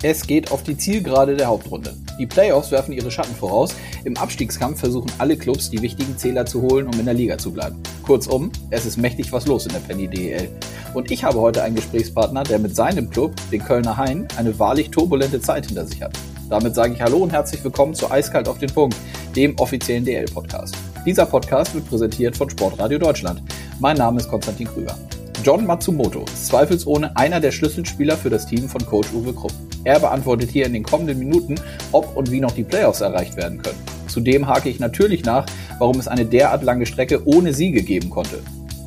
Es geht auf die Zielgerade der Hauptrunde. Die Playoffs werfen ihre Schatten voraus. Im Abstiegskampf versuchen alle Clubs, die wichtigen Zähler zu holen, um in der Liga zu bleiben. Kurzum, es ist mächtig was los in der Penny DEL. Und ich habe heute einen Gesprächspartner, der mit seinem Club, den Kölner Hain, eine wahrlich turbulente Zeit hinter sich hat. Damit sage ich Hallo und herzlich willkommen zu Eiskalt auf den Punkt, dem offiziellen DL-Podcast. Dieser Podcast wird präsentiert von Sportradio Deutschland. Mein Name ist Konstantin Krüger. John Matsumoto ist zweifelsohne einer der Schlüsselspieler für das Team von Coach Uwe Krupp. Er beantwortet hier in den kommenden Minuten, ob und wie noch die Playoffs erreicht werden können. Zudem hake ich natürlich nach, warum es eine derart lange Strecke ohne Siege geben konnte.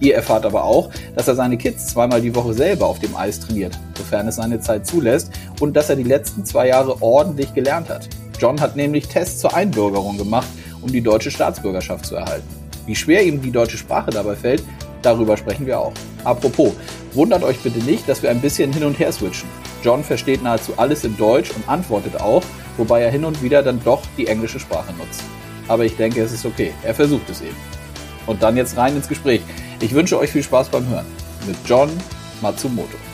Ihr erfahrt aber auch, dass er seine Kids zweimal die Woche selber auf dem Eis trainiert, sofern es seine Zeit zulässt, und dass er die letzten zwei Jahre ordentlich gelernt hat. John hat nämlich Tests zur Einbürgerung gemacht, um die deutsche Staatsbürgerschaft zu erhalten. Wie schwer ihm die deutsche Sprache dabei fällt, darüber sprechen wir auch. Apropos, wundert euch bitte nicht, dass wir ein bisschen hin und her switchen. John versteht nahezu alles in Deutsch und antwortet auch, wobei er hin und wieder dann doch die englische Sprache nutzt. Aber ich denke, es ist okay. Er versucht es eben. Und dann jetzt rein ins Gespräch. Ich wünsche euch viel Spaß beim Hören. Mit John Matsumoto.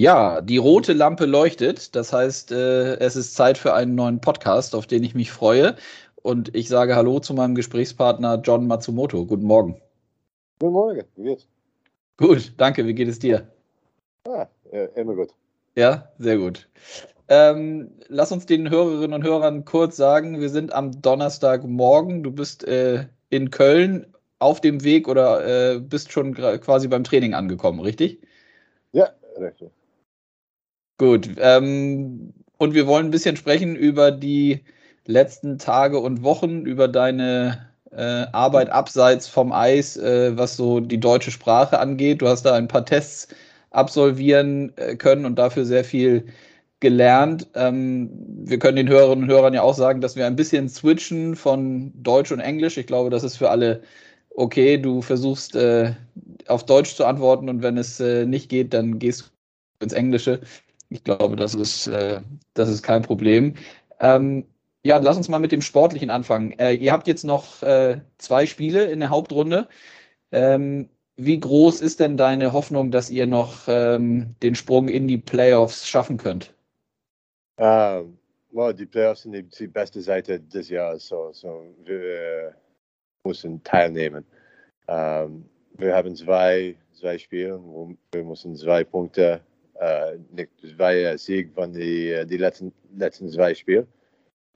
Ja, die rote Lampe leuchtet. Das heißt, äh, es ist Zeit für einen neuen Podcast, auf den ich mich freue. Und ich sage Hallo zu meinem Gesprächspartner John Matsumoto. Guten Morgen. Guten Morgen, wie geht's? Gut, danke. Wie geht es dir? Ah, äh, immer gut. Ja, sehr gut. Ähm, lass uns den Hörerinnen und Hörern kurz sagen, wir sind am Donnerstagmorgen. Du bist äh, in Köln auf dem Weg oder äh, bist schon quasi beim Training angekommen, richtig? Ja, richtig. Gut. Ähm, und wir wollen ein bisschen sprechen über die letzten Tage und Wochen, über deine äh, Arbeit abseits vom Eis, äh, was so die deutsche Sprache angeht. Du hast da ein paar Tests absolvieren äh, können und dafür sehr viel gelernt. Ähm, wir können den Hörerinnen und Hörern ja auch sagen, dass wir ein bisschen switchen von Deutsch und Englisch. Ich glaube, das ist für alle okay. Du versuchst äh, auf Deutsch zu antworten und wenn es äh, nicht geht, dann gehst du ins Englische. Ich glaube, das ist, äh, das ist kein Problem. Ähm, ja, lass uns mal mit dem Sportlichen anfangen. Äh, ihr habt jetzt noch äh, zwei Spiele in der Hauptrunde. Ähm, wie groß ist denn deine Hoffnung, dass ihr noch ähm, den Sprung in die Playoffs schaffen könnt? Um, ähm, well, die Playoffs sind die, beste Seite des Jahres, so, so wir äh, müssen teilnehmen. Um, ähm, wir haben zwei, zwei Spiele, wir müssen zwei Punkte zwei Sieg von die, äh, die letzten, letzten zwei Spiele.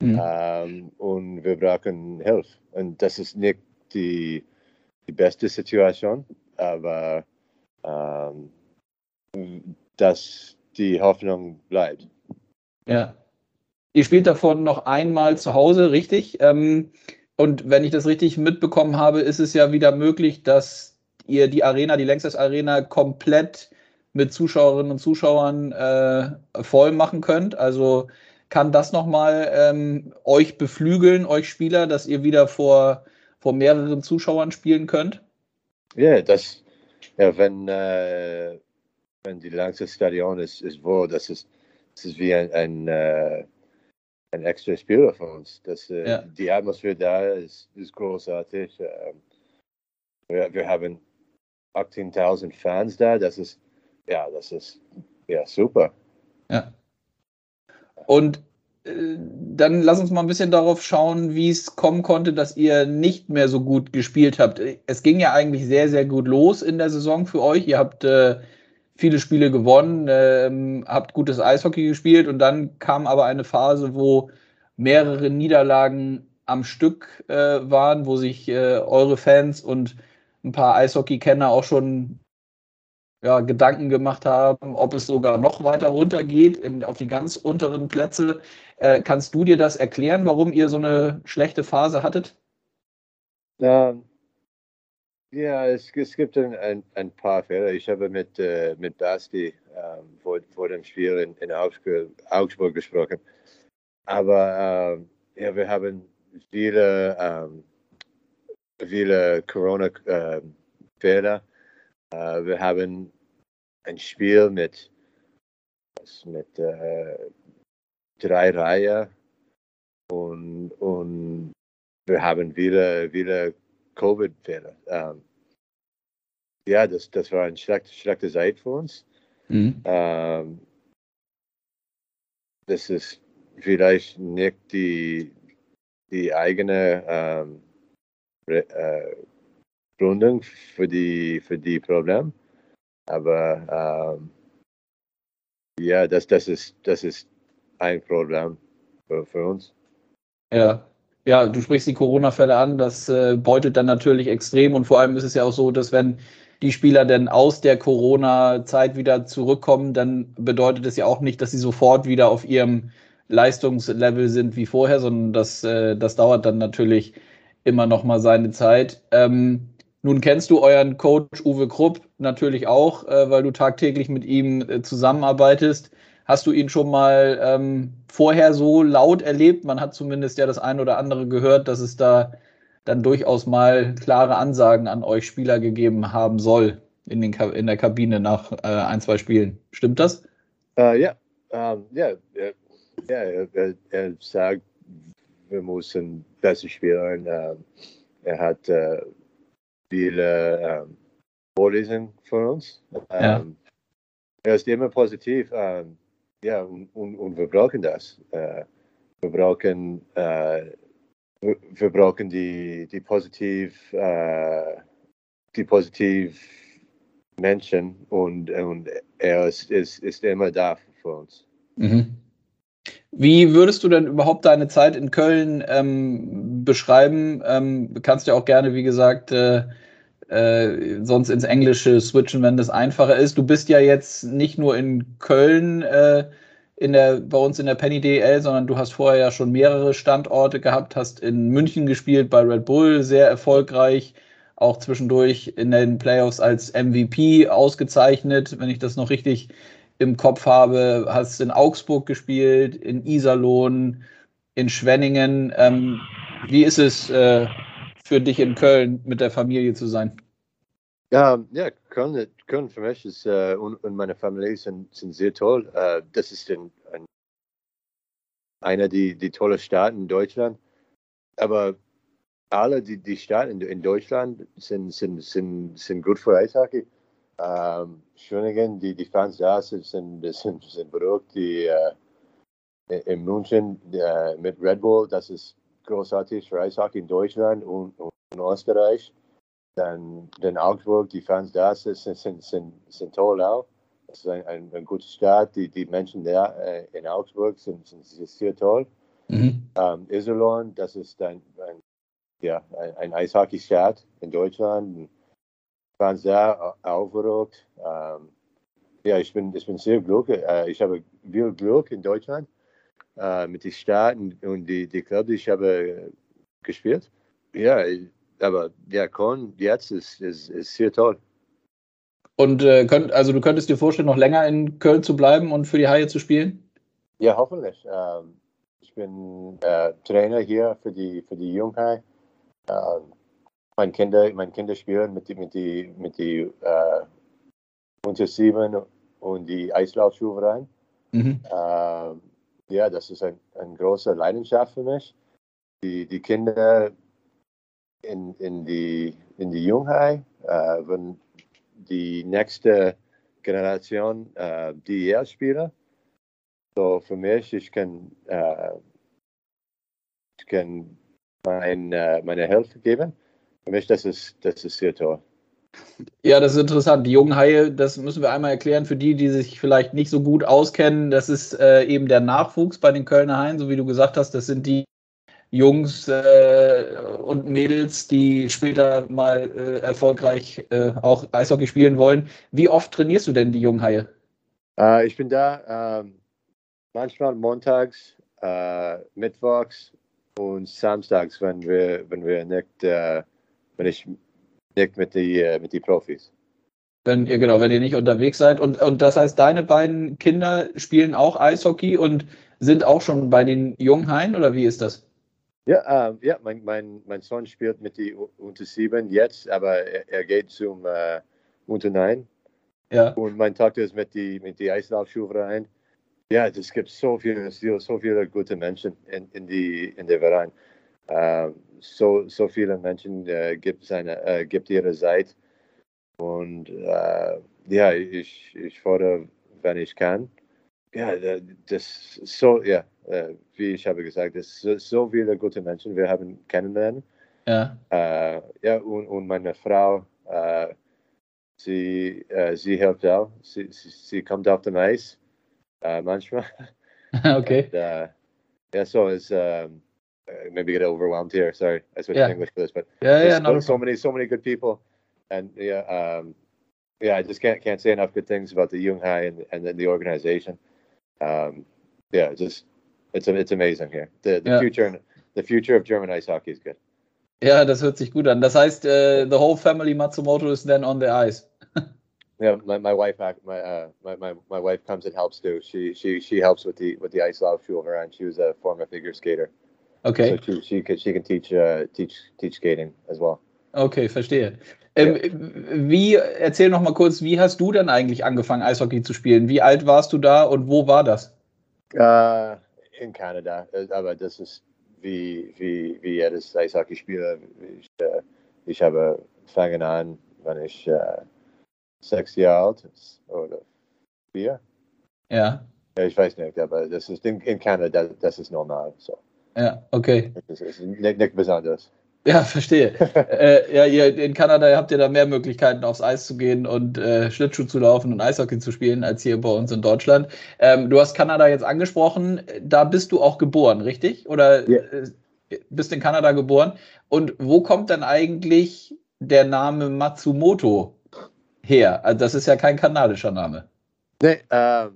Mhm. Ähm, und wir brauchen Hilfe. Und das ist nicht die, die beste Situation, aber ähm, dass die Hoffnung bleibt. Ja. Ihr spielt davon noch einmal zu Hause, richtig? Ähm, und wenn ich das richtig mitbekommen habe, ist es ja wieder möglich, dass ihr die Arena, die Längstes Arena, komplett mit Zuschauerinnen und Zuschauern äh, voll machen könnt. Also kann das nochmal ähm, euch beflügeln, euch Spieler, dass ihr wieder vor, vor mehreren Zuschauern spielen könnt? Ja, das, ja wenn, äh, wenn die Langstes Stadion ist, ist wo, das ist, das ist wie ein, ein, äh, ein extra Spieler für uns. Das, äh, ja. Die Atmosphäre da ist, ist großartig. Ähm, wir, wir haben 18.000 Fans da, das ist ja, das ist ja super. Ja. Und äh, dann lass uns mal ein bisschen darauf schauen, wie es kommen konnte, dass ihr nicht mehr so gut gespielt habt. Es ging ja eigentlich sehr, sehr gut los in der Saison für euch. Ihr habt äh, viele Spiele gewonnen, äh, habt gutes Eishockey gespielt und dann kam aber eine Phase, wo mehrere Niederlagen am Stück äh, waren, wo sich äh, eure Fans und ein paar Eishockey-Kenner auch schon ja, Gedanken gemacht haben, ob es sogar noch weiter runter geht, in, auf die ganz unteren Plätze. Äh, kannst du dir das erklären, warum ihr so eine schlechte Phase hattet? Ähm, ja, es, es gibt ein, ein, ein, paar Fälle. Ich habe mit, äh, mit Basti ähm, vor, vor dem Spiel in, in Augsburg, gesprochen. Aber ähm, ja, wir haben viele, ähm, viele Corona-Fälle. Äh, wir haben ein Spiel mit, mit äh, drei Reihen und, und wir haben viele, viele Covid-Fälle. Ähm, ja, das, das war eine schlechte, schlechte Zeit für uns. Mhm. Ähm, das ist vielleicht nicht die, die eigene ähm, äh, Gründung für die, für die Problem. Aber ähm, ja, das, das, ist, das ist ein Problem für, für uns. Ja. Ja, du sprichst die Corona-Fälle an, das äh, beutelt dann natürlich extrem und vor allem ist es ja auch so, dass wenn die Spieler denn aus der Corona-Zeit wieder zurückkommen, dann bedeutet es ja auch nicht, dass sie sofort wieder auf ihrem Leistungslevel sind wie vorher, sondern das, äh, das dauert dann natürlich immer noch mal seine Zeit. Ähm, nun kennst du euren Coach Uwe Krupp natürlich auch, äh, weil du tagtäglich mit ihm äh, zusammenarbeitest. Hast du ihn schon mal ähm, vorher so laut erlebt? Man hat zumindest ja das ein oder andere gehört, dass es da dann durchaus mal klare Ansagen an euch Spieler gegeben haben soll in, den, in der Kabine nach äh, ein, zwei Spielen. Stimmt das? Uh, ja, um, ja, ja, er, sagt, wir müssen besser spielen. Uh, er hat uh, viele um, Vorlesungen für uns. Ja. Er ist immer positiv. Um, ja, und, und, und, wir brauchen das. Uh, wir brauchen, uh, wir brauchen die, die positiv, uh, die positiv Menschen und, und er ist, ist, ist immer da für uns. Mhm. Wie würdest du denn überhaupt deine Zeit in Köln ähm, beschreiben? Ähm, kannst ja auch gerne, wie gesagt, äh, äh, sonst ins Englische switchen, wenn das einfacher ist. Du bist ja jetzt nicht nur in Köln äh, in der, bei uns in der Penny DL, sondern du hast vorher ja schon mehrere Standorte gehabt, hast in München gespielt bei Red Bull, sehr erfolgreich, auch zwischendurch in den Playoffs als MVP ausgezeichnet, wenn ich das noch richtig im Kopf habe, hast in Augsburg gespielt, in Iserlohn, in Schwenningen. Ähm, wie ist es äh, für dich in Köln mit der Familie zu sein? Ja, ja Köln, Köln für mich ist, äh, und, und, meine Familie sind, sind sehr toll. Äh, das ist ein, ein, einer der die tolle Staaten in Deutschland. Aber alle die, die Staaten in, Deutschland sind, sind, sind, sind gut für Eishockey. Ähm, Schöningen, die, die Fans da sind, sind, sind, sind beruhigt. Die, äh, in München äh, mit Red Bull, das ist großartig für Eishockey in Deutschland und, und in Österreich. Dann, dann Augsburg, die Fans da sind, sind, sind, sind toll auch. Das ist ein, ein, ein guter Start. Die, die Menschen da äh, in Augsburg sind, sind, sind sehr toll. Mhm. Ähm, Iserlohn, das ist ein, ein ja, ein, ein Eishockey-Staat in Deutschland waren sehr aufgeregt. Ähm, ja, ich bin, ich bin sehr glücklich. Äh, ich habe viel Glück in Deutschland äh, mit den Staaten und die, die Clubs, die ich habe gespielt. Ja, aber der Korn jetzt ist, ist, ist sehr toll. Und äh, könnt, also du könntest dir vorstellen, noch länger in Köln zu bleiben und für die Haie zu spielen? Ja, hoffentlich. Ähm, ich bin äh, Trainer hier für die, für die Junghai. Ähm, meine Kinder, meine Kinder spielen mit die, mit die, mit die äh, unter sieben und die Eislaufschulverein. Mhm. Äh, ja, das ist ein, eine große Leidenschaft für mich. Die, die Kinder in, in die, in die Jungheit, äh, wenn die nächste Generation äh, DEL spielen. So für mich, ich kann, äh, ich kann mein, äh, meine Hilfe geben für mich, das ist, das ist sehr toll. Ja, das ist interessant. Die jungen Haie, das müssen wir einmal erklären für die, die sich vielleicht nicht so gut auskennen. Das ist äh, eben der Nachwuchs bei den Kölner Haien, so wie du gesagt hast. Das sind die Jungs äh, und Mädels, die später mal äh, erfolgreich äh, auch Eishockey spielen wollen. Wie oft trainierst du denn die jungen Haie? Äh, ich bin da ähm, manchmal montags, äh, mittwochs und samstags, wenn wir, wenn wir nicht wenn ich nicht mit die, äh, mit die Profis. Wenn ihr, genau, wenn ihr nicht unterwegs seid. Und, und das heißt, deine beiden Kinder spielen auch Eishockey und sind auch schon bei den Junghain oder wie ist das? Ja, ähm, ja mein, mein, mein Sohn spielt mit die unter sieben jetzt, aber er, er geht zum äh, unter neun. Ja. Und mein Tochter ist mit die, mit die Eislaufschulverein. ja, es gibt so viele, so viele gute Menschen in, in, die, in der Verein. Ähm, so, so viele Menschen äh, gibt, seine, äh, gibt ihre Zeit. Und äh, ja, ich, ich fordere, wenn ich kann. Ja, das so, ja, äh, wie ich habe gesagt, es sind so viele gute Menschen, wir haben kennenlernen. Ja. Äh, ja, und, und meine Frau, äh, sie, sie hilft auch. Sie, sie, sie kommt auf dem Eis manchmal. okay. And, yeah, so it's um, maybe get overwhelmed here. Sorry, I switched yeah. English for this, but yeah, yeah, so, so many, so many good people, and yeah, um, yeah, I just can't can't say enough good things about the Jung High and and then the organization. Um, yeah, just it's it's amazing here. The the yeah. future the future of German ice hockey is good. Ja, das hört sich gut an. Das heißt, uh, the whole family Matsumoto is then on the ice. yeah, my, my wife my, uh, my my my wife comes and helps too. She she she helps with the with the ice lauf Schule and she was a former figure skater. Okay. So she she she can teach uh, teach teach skating as well. Okay, verstehe. Ähm, wie, erzähl noch mal kurz, wie hast du denn eigentlich angefangen, Eishockey zu spielen? Wie alt warst du da und wo war das? Uh, in Kanada, aber das ist wie, wie, wie jedes Eishockeyspieler. Ich, uh, ich habe fangen an, wenn ich uh, sechs Jahre alt ist oder vier. Ja. ja. Ich weiß nicht, aber das ist in, in Kanada, das ist normal. So. Ja, okay. Das ist nicht, besonders. Ja, verstehe. äh, ja, ihr in Kanada habt ihr da mehr Möglichkeiten, aufs Eis zu gehen und äh, Schlittschuh zu laufen und Eishockey zu spielen, als hier bei uns in Deutschland. Ähm, du hast Kanada jetzt angesprochen. Da bist du auch geboren, richtig? Oder yeah. äh, bist in Kanada geboren? Und wo kommt dann eigentlich der Name Matsumoto her? Also das ist ja kein kanadischer Name. Nee, äh,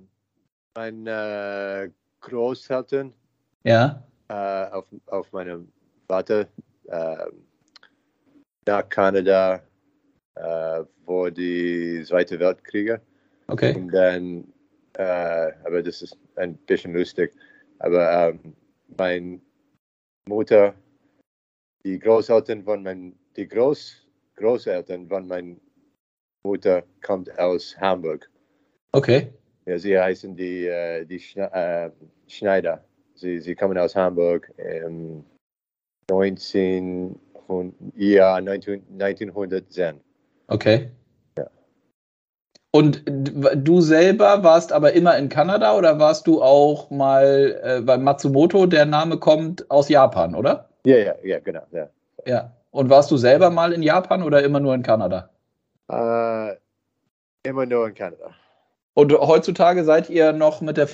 mein äh, Großeltern ja. Äh, auf, auf meinem Vater ähm, nach Kanada äh, vor die Zweite Weltkriege. Okay. Und dann, äh, aber das ist ein bisschen lustig, aber ähm, meine Mutter, die Großeltern von mein, die Groß, Großeltern von meiner Mutter kommt aus Hamburg. Okay. Ja, sie heißen die, äh, die äh, Schneider. Sie, sie kommen aus Hamburg. Ähm, 19, ja, 19, 1910. Okay. Ja. Und du selber warst aber immer in Kanada oder warst du auch mal äh, bei Matsumoto, der Name kommt aus Japan, oder? Ja, ja, ja, genau. Ja. ja. Und warst du selber mal in Japan oder immer nur in Kanada? Äh, immer nur in Kanada. Und heutzutage seid ihr noch mit der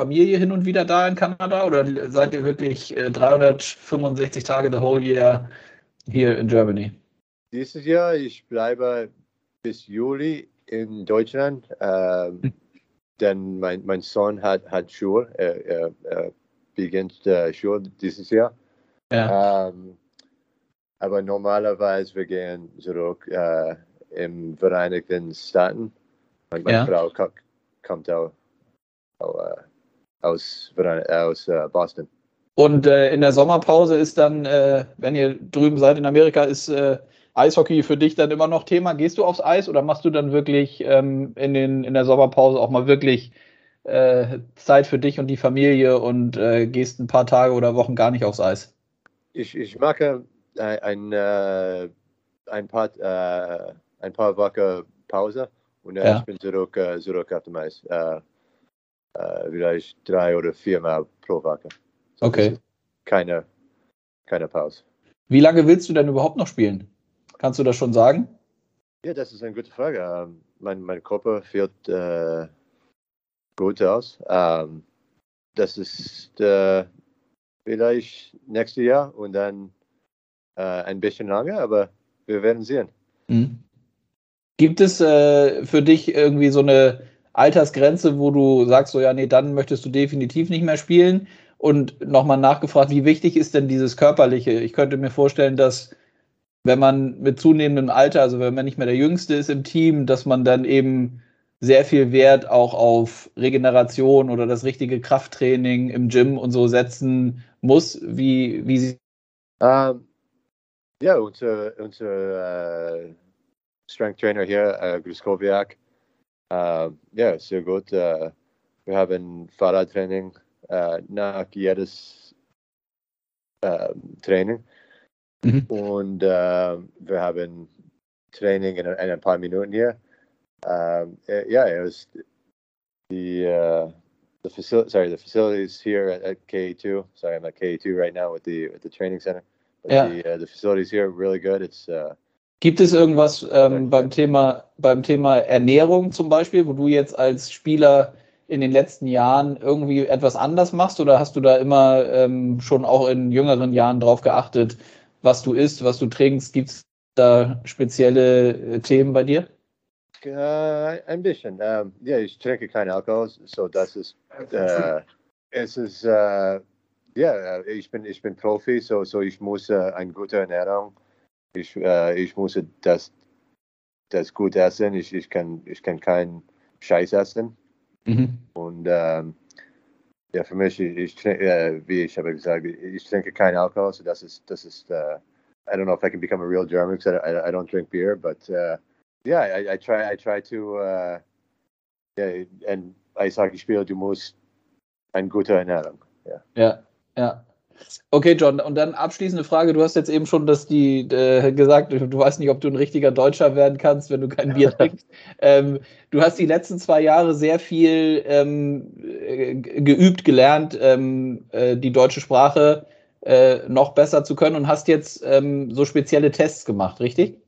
Familie hin und wieder da in Kanada oder seid ihr wirklich 365 äh, Tage the whole year hier in Germany? Dieses Jahr, ich bleibe bis Juli in Deutschland, ähm, hm. denn mein, mein Sohn hat, hat Schule, er, er, er beginnt äh, Schule dieses Jahr. Ja. Ähm, aber normalerweise wir gehen zurück äh, im Vereinigten Staaten. Meine ja. Frau kommt auch, auch äh, aus, aus äh, Boston. Und äh, in der Sommerpause ist dann, äh, wenn ihr drüben seid in Amerika, ist äh, Eishockey für dich dann immer noch Thema. Gehst du aufs Eis oder machst du dann wirklich ähm, in, den, in der Sommerpause auch mal wirklich äh, Zeit für dich und die Familie und äh, gehst ein paar Tage oder Wochen gar nicht aufs Eis? Ich, ich mache ein, ein, ein, paar, ein paar Wochen Pause und ja. ich bin zurück, zurück auf dem Eis äh, vielleicht drei oder viermal pro Woche. So okay. Keine, keine Pause. Wie lange willst du denn überhaupt noch spielen? Kannst du das schon sagen? Ja, das ist eine gute Frage. Ähm, mein, mein Körper fühlt äh, gut aus. Ähm, das ist äh, vielleicht nächstes Jahr und dann äh, ein bisschen lange, aber wir werden sehen. Mhm. Gibt es äh, für dich irgendwie so eine Altersgrenze, wo du sagst, so ja, nee, dann möchtest du definitiv nicht mehr spielen? Und nochmal nachgefragt, wie wichtig ist denn dieses Körperliche? Ich könnte mir vorstellen, dass wenn man mit zunehmendem Alter, also wenn man nicht mehr der Jüngste ist im Team, dass man dann eben sehr viel Wert auch auf Regeneration oder das richtige Krafttraining im Gym und so setzen muss. Wie, wie sie. Um, ja, unser, unser uh, Strength Trainer hier, uh, Gruskowiak, Uh, ja, sehr gut. Uh, wir haben Fahrradtraining nach jedes Training. Mhm. Und wir haben Training in, in, ein paar Minuten hier. Ähm, äh, ja, it was the uh, the facility. Sorry, the facilities here at, at KE2. Sorry, I'm at KE2 right now with the with the training center. But yeah. the uh, the facilities here are really good. It's uh, Gibt es irgendwas ähm, beim Thema beim Thema Ernährung zum Beispiel, wo du jetzt als Spieler in den letzten Jahren irgendwie etwas anders machst oder hast du da immer ähm, schon auch in jüngeren Jahren drauf geachtet, was du isst, was du trinkst? Gibt es da spezielle äh, Themen bei dir? Uh, ein bisschen. Um, ja, ich trinke keinen Alkohol, so das ist, uh, es ist, uh, ja, ich bin, ich bin Profi, so, so ich muss eine gute Ernährung, ich, ich muss das, das gut essen, ich, ich kann, ich kann keinen Scheiß essen. Mhm. Und ähm, ja, für mich, ich, ich äh, wie ich habe gesagt, ich trinke keinen Alkohol, so das ist, das ist, uh, I don't know if I can become a real German because I, I, I, don't drink beer, but uh, yeah, I, I, try, I try to, uh, yeah, und ich sage, ich spiele, du musst eine gute Ernährung. Ja, ja. ja. Okay, John, und dann abschließende Frage. Du hast jetzt eben schon dass die, äh, gesagt, du weißt nicht, ob du ein richtiger Deutscher werden kannst, wenn du kein Bier trinkst. Ähm, du hast die letzten zwei Jahre sehr viel ähm, äh, geübt, gelernt, ähm, äh, die deutsche Sprache äh, noch besser zu können und hast jetzt ähm, so spezielle Tests gemacht, richtig?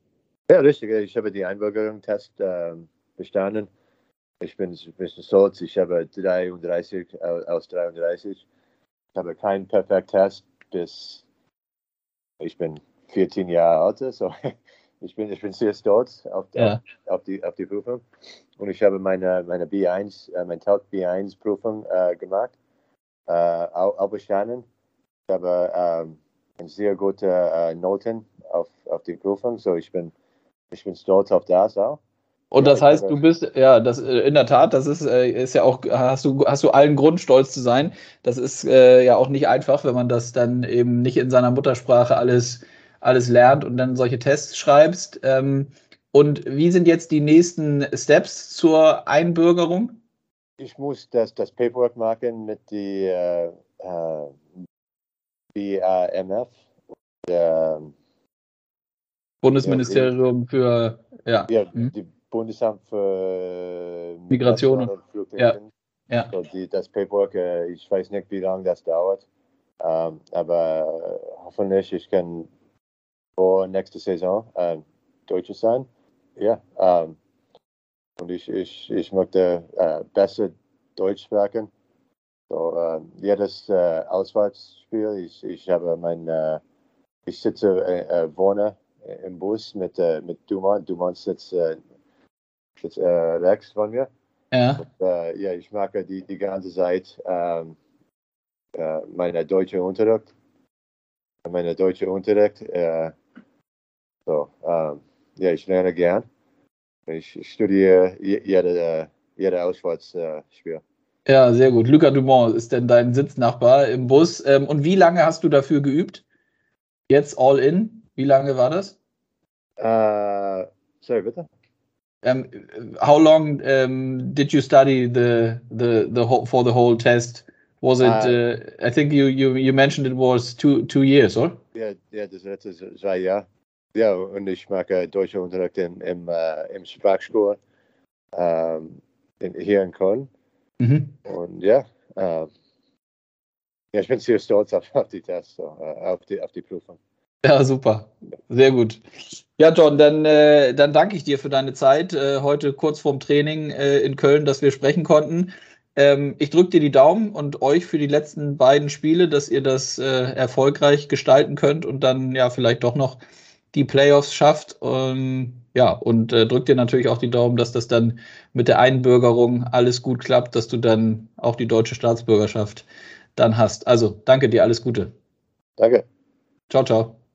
Ja, richtig. Ich habe die Einbürgerung-Test ähm, bestanden. Ich bin ein bisschen stolz. Ich habe 33 aus 33 ich habe keinen Perfekt-Test bis ich bin 14 Jahre alt, so ich bin, ich bin sehr stolz auf, ja. auf, die, auf die Prüfung. Und ich habe meine, meine B1, äh, meine Tauch B1-Prüfung äh, gemacht, äh, auch, bestanden. Ich habe ähm, sehr gute äh, Noten auf, auf die Prüfung, so ich bin, ich bin stolz auf das auch. Und das heißt, du bist, ja, das äh, in der Tat, das ist, äh, ist ja auch, hast du, hast du allen Grund, stolz zu sein. Das ist äh, ja auch nicht einfach, wenn man das dann eben nicht in seiner Muttersprache alles, alles lernt und dann solche Tests schreibst. Ähm, und wie sind jetzt die nächsten Steps zur Einbürgerung? Ich muss das, das Paperwork machen mit die äh, äh, BAMF. Der, Bundesministerium für ja. ja mhm. die Bundesamt für Migration und Flüchtlinge. Ja. ja. So die, das Paperwork, äh, ich weiß nicht, wie lange das dauert, ähm, aber hoffentlich ich kann vor nächster Saison äh, Deutsche sein. Ja, ähm, und ich, ich, ich möchte äh, besser Deutsch sprechen. So, äh, jedes äh, Auswärtsspiel, ich, ich habe mein, äh, ich sitze, äh, wohne im Bus mit, mit Dumont. Dumont sitzt jetzt, äh, rechts von mir. Ja. Und, äh, ja, ich mag die, die ganze Zeit ähm, äh, meine deutsche Unterricht. Meine deutsche Unterricht. Äh, so, ähm, ja, ich lerne gern. Ich, ich studiere jede, äh, jede Auswärtsspiel. Ja, sehr gut. Luca Dumont ist denn dein Sitznachbar im Bus. Ähm, und wie lange hast du dafür geübt? Jetzt all in? Wie lange war das? Äh, sorry, bitte? Um, how long um, did you study the the the whole, for the whole test? Was it? Uh, uh, I think you, you you mentioned it was two two years, or? Ja, ja, das letzte zwei Jahre. Ja, und ich mache deutsche Unterricht im im, uh, im Sprachschule um, in, hier in Köln. Mhm. Und ja, uh, ja, ich bin sehr stolz auf, auf die Tests, so, auf die auf die Prüfung. Ja, super. Sehr gut. Ja, John, dann, äh, dann danke ich dir für deine Zeit äh, heute kurz vorm Training äh, in Köln, dass wir sprechen konnten. Ähm, ich drücke dir die Daumen und euch für die letzten beiden Spiele, dass ihr das äh, erfolgreich gestalten könnt und dann ja vielleicht doch noch die Playoffs schafft. Und, ja, und äh, drück dir natürlich auch die Daumen, dass das dann mit der Einbürgerung alles gut klappt, dass du dann auch die deutsche Staatsbürgerschaft dann hast. Also danke dir, alles Gute. Danke. Ciao, ciao.